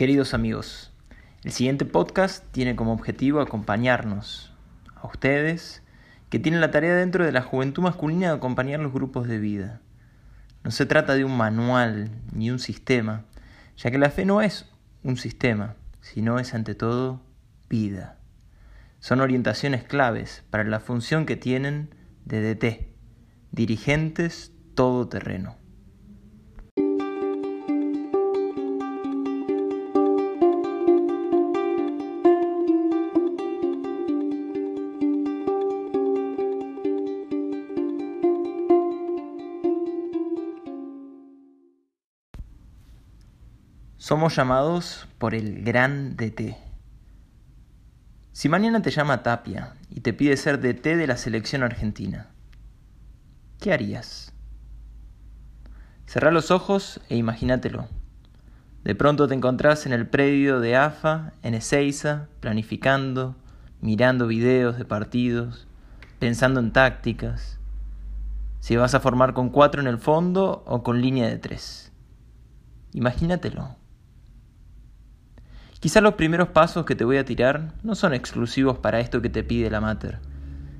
Queridos amigos, el siguiente podcast tiene como objetivo acompañarnos a ustedes que tienen la tarea dentro de la juventud masculina de acompañar los grupos de vida. No se trata de un manual ni un sistema, ya que la fe no es un sistema, sino es ante todo vida. Son orientaciones claves para la función que tienen de DT, dirigentes todoterreno. Somos llamados por el gran DT. Si mañana te llama Tapia y te pide ser DT de la selección argentina, ¿qué harías? Cerrá los ojos e imagínatelo. De pronto te encontrás en el predio de AFA, en Ezeiza, planificando, mirando videos de partidos, pensando en tácticas, si vas a formar con cuatro en el fondo o con línea de tres. Imagínatelo. Quizá los primeros pasos que te voy a tirar no son exclusivos para esto que te pide la Mater,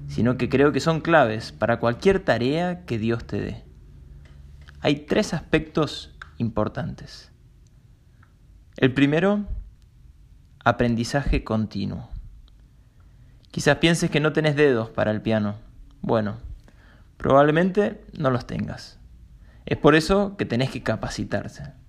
sino que creo que son claves para cualquier tarea que Dios te dé. Hay tres aspectos importantes. El primero, aprendizaje continuo. Quizás pienses que no tenés dedos para el piano. Bueno, probablemente no los tengas. Es por eso que tenés que capacitarse.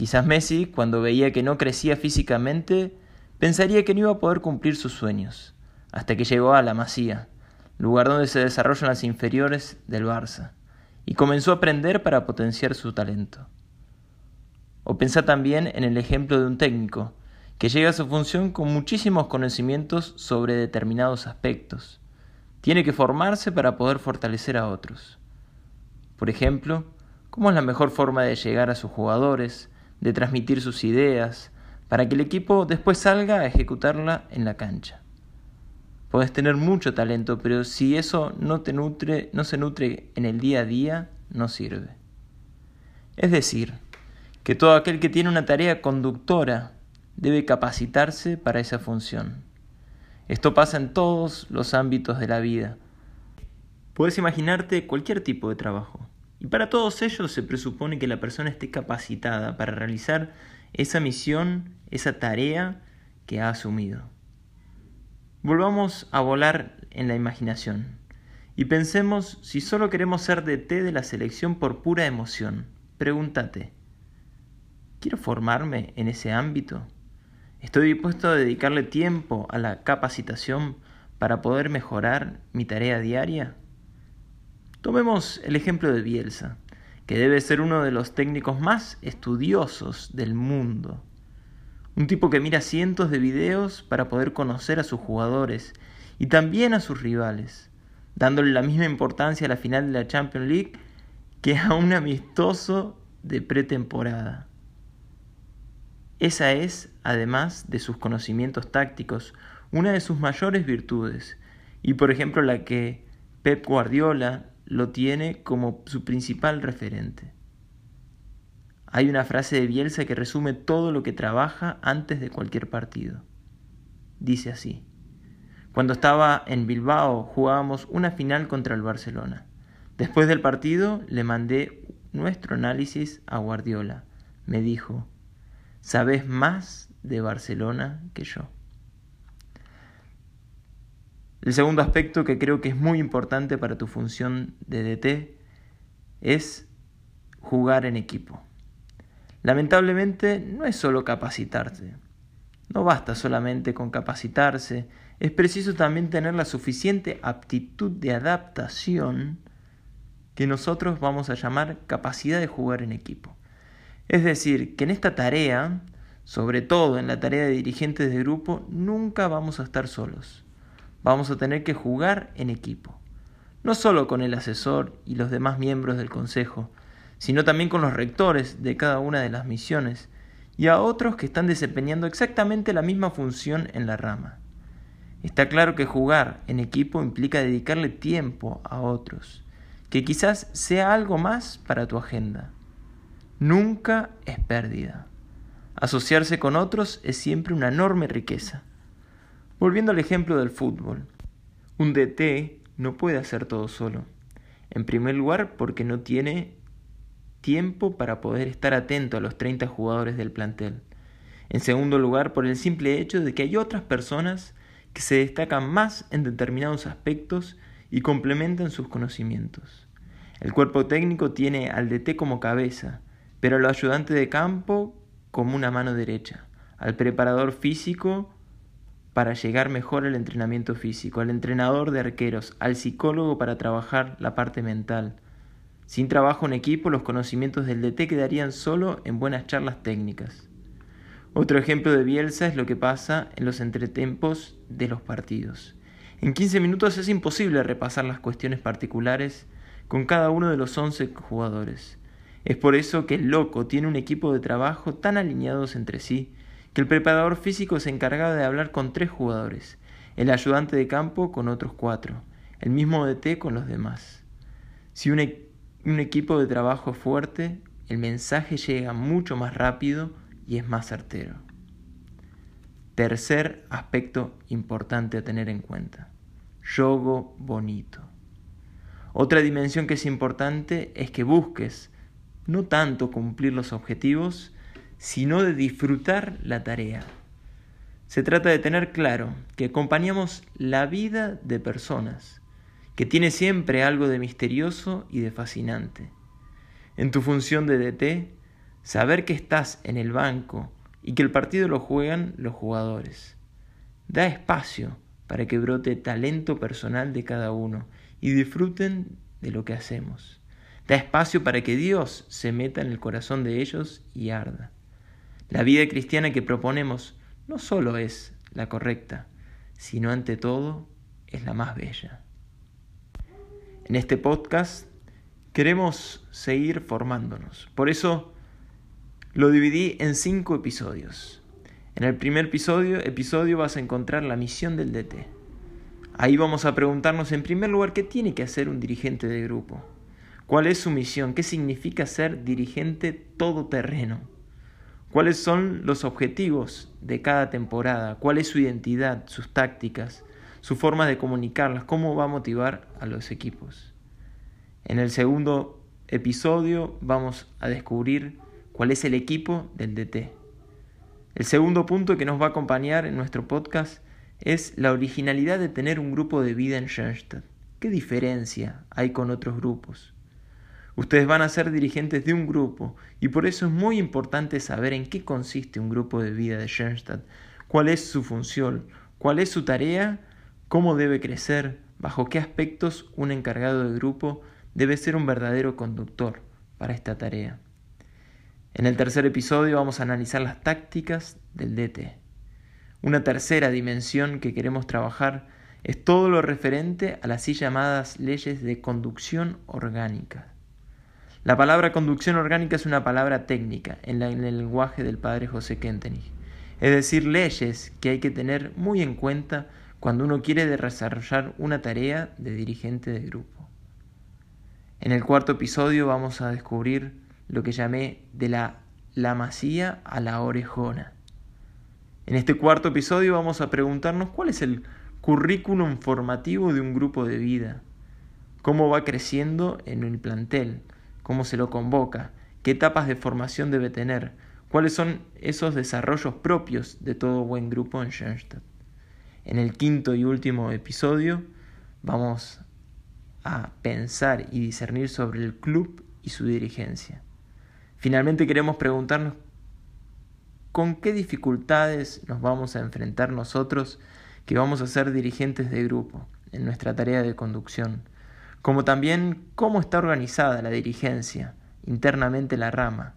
Quizás Messi, cuando veía que no crecía físicamente, pensaría que no iba a poder cumplir sus sueños, hasta que llegó a la Masía, lugar donde se desarrollan las inferiores del Barça, y comenzó a aprender para potenciar su talento. O pensá también en el ejemplo de un técnico, que llega a su función con muchísimos conocimientos sobre determinados aspectos. Tiene que formarse para poder fortalecer a otros. Por ejemplo, ¿cómo es la mejor forma de llegar a sus jugadores, de transmitir sus ideas, para que el equipo después salga a ejecutarla en la cancha. Puedes tener mucho talento, pero si eso no te nutre, no se nutre en el día a día, no sirve. Es decir, que todo aquel que tiene una tarea conductora debe capacitarse para esa función. Esto pasa en todos los ámbitos de la vida. Puedes imaginarte cualquier tipo de trabajo, y para todos ellos se presupone que la persona esté capacitada para realizar esa misión, esa tarea que ha asumido. Volvamos a volar en la imaginación y pensemos si solo queremos ser DT de la selección por pura emoción. Pregúntate, ¿quiero formarme en ese ámbito? ¿Estoy dispuesto a dedicarle tiempo a la capacitación para poder mejorar mi tarea diaria? Tomemos el ejemplo de Bielsa, que debe ser uno de los técnicos más estudiosos del mundo. Un tipo que mira cientos de videos para poder conocer a sus jugadores y también a sus rivales, dándole la misma importancia a la final de la Champions League que a un amistoso de pretemporada. Esa es, además de sus conocimientos tácticos, una de sus mayores virtudes, y por ejemplo la que Pep Guardiola lo tiene como su principal referente. Hay una frase de Bielsa que resume todo lo que trabaja antes de cualquier partido. Dice así, cuando estaba en Bilbao jugábamos una final contra el Barcelona. Después del partido le mandé nuestro análisis a Guardiola. Me dijo, sabes más de Barcelona que yo. El segundo aspecto que creo que es muy importante para tu función de DT es jugar en equipo. Lamentablemente no es solo capacitarse. No basta solamente con capacitarse, es preciso también tener la suficiente aptitud de adaptación que nosotros vamos a llamar capacidad de jugar en equipo. Es decir, que en esta tarea, sobre todo en la tarea de dirigentes de grupo, nunca vamos a estar solos vamos a tener que jugar en equipo. No solo con el asesor y los demás miembros del Consejo, sino también con los rectores de cada una de las misiones y a otros que están desempeñando exactamente la misma función en la rama. Está claro que jugar en equipo implica dedicarle tiempo a otros, que quizás sea algo más para tu agenda. Nunca es pérdida. Asociarse con otros es siempre una enorme riqueza. Volviendo al ejemplo del fútbol, un DT no puede hacer todo solo. En primer lugar, porque no tiene tiempo para poder estar atento a los 30 jugadores del plantel. En segundo lugar, por el simple hecho de que hay otras personas que se destacan más en determinados aspectos y complementan sus conocimientos. El cuerpo técnico tiene al DT como cabeza, pero al ayudante de campo como una mano derecha, al preparador físico para llegar mejor al entrenamiento físico, al entrenador de arqueros, al psicólogo para trabajar la parte mental. Sin trabajo en equipo, los conocimientos del DT quedarían solo en buenas charlas técnicas. Otro ejemplo de Bielsa es lo que pasa en los entretempos de los partidos. En 15 minutos es imposible repasar las cuestiones particulares con cada uno de los 11 jugadores. Es por eso que el loco tiene un equipo de trabajo tan alineados entre sí que el preparador físico se encargaba de hablar con tres jugadores, el ayudante de campo con otros cuatro, el mismo DT con los demás. Si un, e-, un equipo de trabajo es fuerte, el mensaje llega mucho más rápido y es más certero. Tercer aspecto importante a tener en cuenta. Yogo bonito. Otra dimensión que es importante es que busques no tanto cumplir los objetivos, sino de disfrutar la tarea. Se trata de tener claro que acompañamos la vida de personas, que tiene siempre algo de misterioso y de fascinante. En tu función de DT, saber que estás en el banco y que el partido lo juegan los jugadores. Da espacio para que brote talento personal de cada uno y disfruten de lo que hacemos. Da espacio para que Dios se meta en el corazón de ellos y arda. La vida cristiana que proponemos no solo es la correcta, sino ante todo es la más bella. En este podcast queremos seguir formándonos. Por eso lo dividí en cinco episodios. En el primer episodio, episodio vas a encontrar la misión del DT. Ahí vamos a preguntarnos en primer lugar qué tiene que hacer un dirigente de grupo. ¿Cuál es su misión? ¿Qué significa ser dirigente todoterreno? Cuáles son los objetivos de cada temporada, cuál es su identidad, sus tácticas, su forma de comunicarlas, cómo va a motivar a los equipos. En el segundo episodio vamos a descubrir cuál es el equipo del DT. El segundo punto que nos va a acompañar en nuestro podcast es la originalidad de tener un grupo de vida en Schoenstatt. ¿Qué diferencia hay con otros grupos? Ustedes van a ser dirigentes de un grupo y por eso es muy importante saber en qué consiste un grupo de vida de Schoenstatt, cuál es su función, cuál es su tarea, cómo debe crecer, bajo qué aspectos un encargado de grupo debe ser un verdadero conductor para esta tarea. En el tercer episodio vamos a analizar las tácticas del DT. Una tercera dimensión que queremos trabajar es todo lo referente a las así llamadas leyes de conducción orgánica. La palabra conducción orgánica es una palabra técnica en, el lenguaje del padre José Kentenich, es decir, leyes que hay que tener muy en cuenta cuando uno quiere desarrollar una tarea de dirigente de grupo. En el cuarto episodio vamos a descubrir lo que llamé de la la masía a la orejona. En este cuarto episodio vamos a preguntarnos cuál es el currículum formativo de un grupo de vida, cómo va creciendo en el plantel, cómo se lo convoca, qué etapas de formación debe tener, cuáles son esos desarrollos propios de todo buen grupo en Schoenstatt. En el quinto y último episodio vamos a pensar y discernir sobre el club y su dirigencia. Finalmente queremos preguntarnos con qué dificultades nos vamos a enfrentar nosotros que vamos a ser dirigentes de grupo en nuestra tarea de conducción como también cómo está organizada la dirigencia, internamente la rama.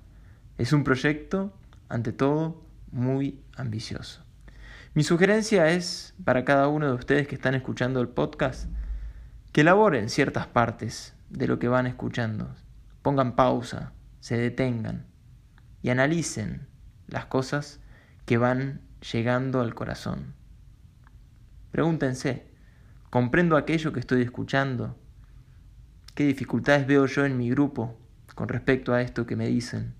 Es un proyecto, ante todo, muy ambicioso. Mi sugerencia es, para cada uno de ustedes que están escuchando el podcast, que elaboren ciertas partes de lo que van escuchando, pongan pausa, se detengan y analicen las cosas que van llegando al corazón. Pregúntense, ¿comprendo aquello que estoy escuchando? ¿Qué dificultades veo yo en mi grupo con respecto a esto que me dicen?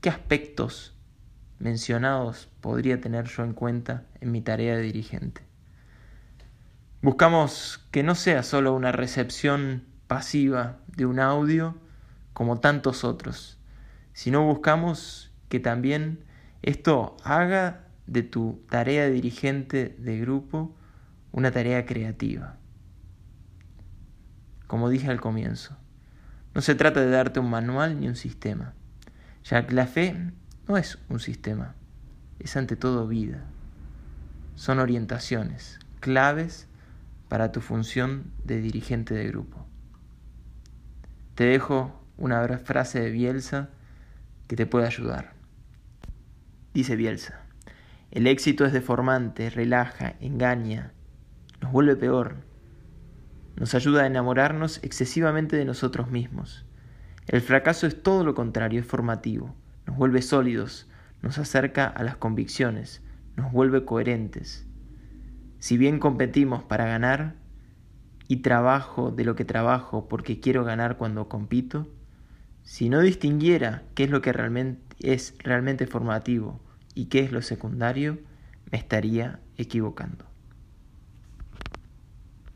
¿Qué aspectos mencionados podría tener yo en cuenta en mi tarea de dirigente. Buscamos que no sea solo una recepción pasiva de un audio como tantos otros, sino buscamos que también esto haga de tu tarea de dirigente de grupo una tarea creativa. Como dije al comienzo, no se trata de darte un manual ni un sistema, ya que la fe no es un sistema, es ante todo vida. Son orientaciones, claves para tu función de dirigente de grupo. Te dejo una frase de Bielsa que te puede ayudar. Dice Bielsa, el éxito es deformante, relaja, engaña, nos vuelve peor, nos ayuda a enamorarnos excesivamente de nosotros mismos. El fracaso es todo lo contrario, es formativo, nos vuelve sólidos, nos acerca a las convicciones, nos vuelve coherentes. Si bien competimos para ganar, y trabajo de lo que trabajo porque quiero ganar cuando compito, si no distinguiera qué es lo que realmente es realmente formativo y qué es lo secundario, me estaría equivocando.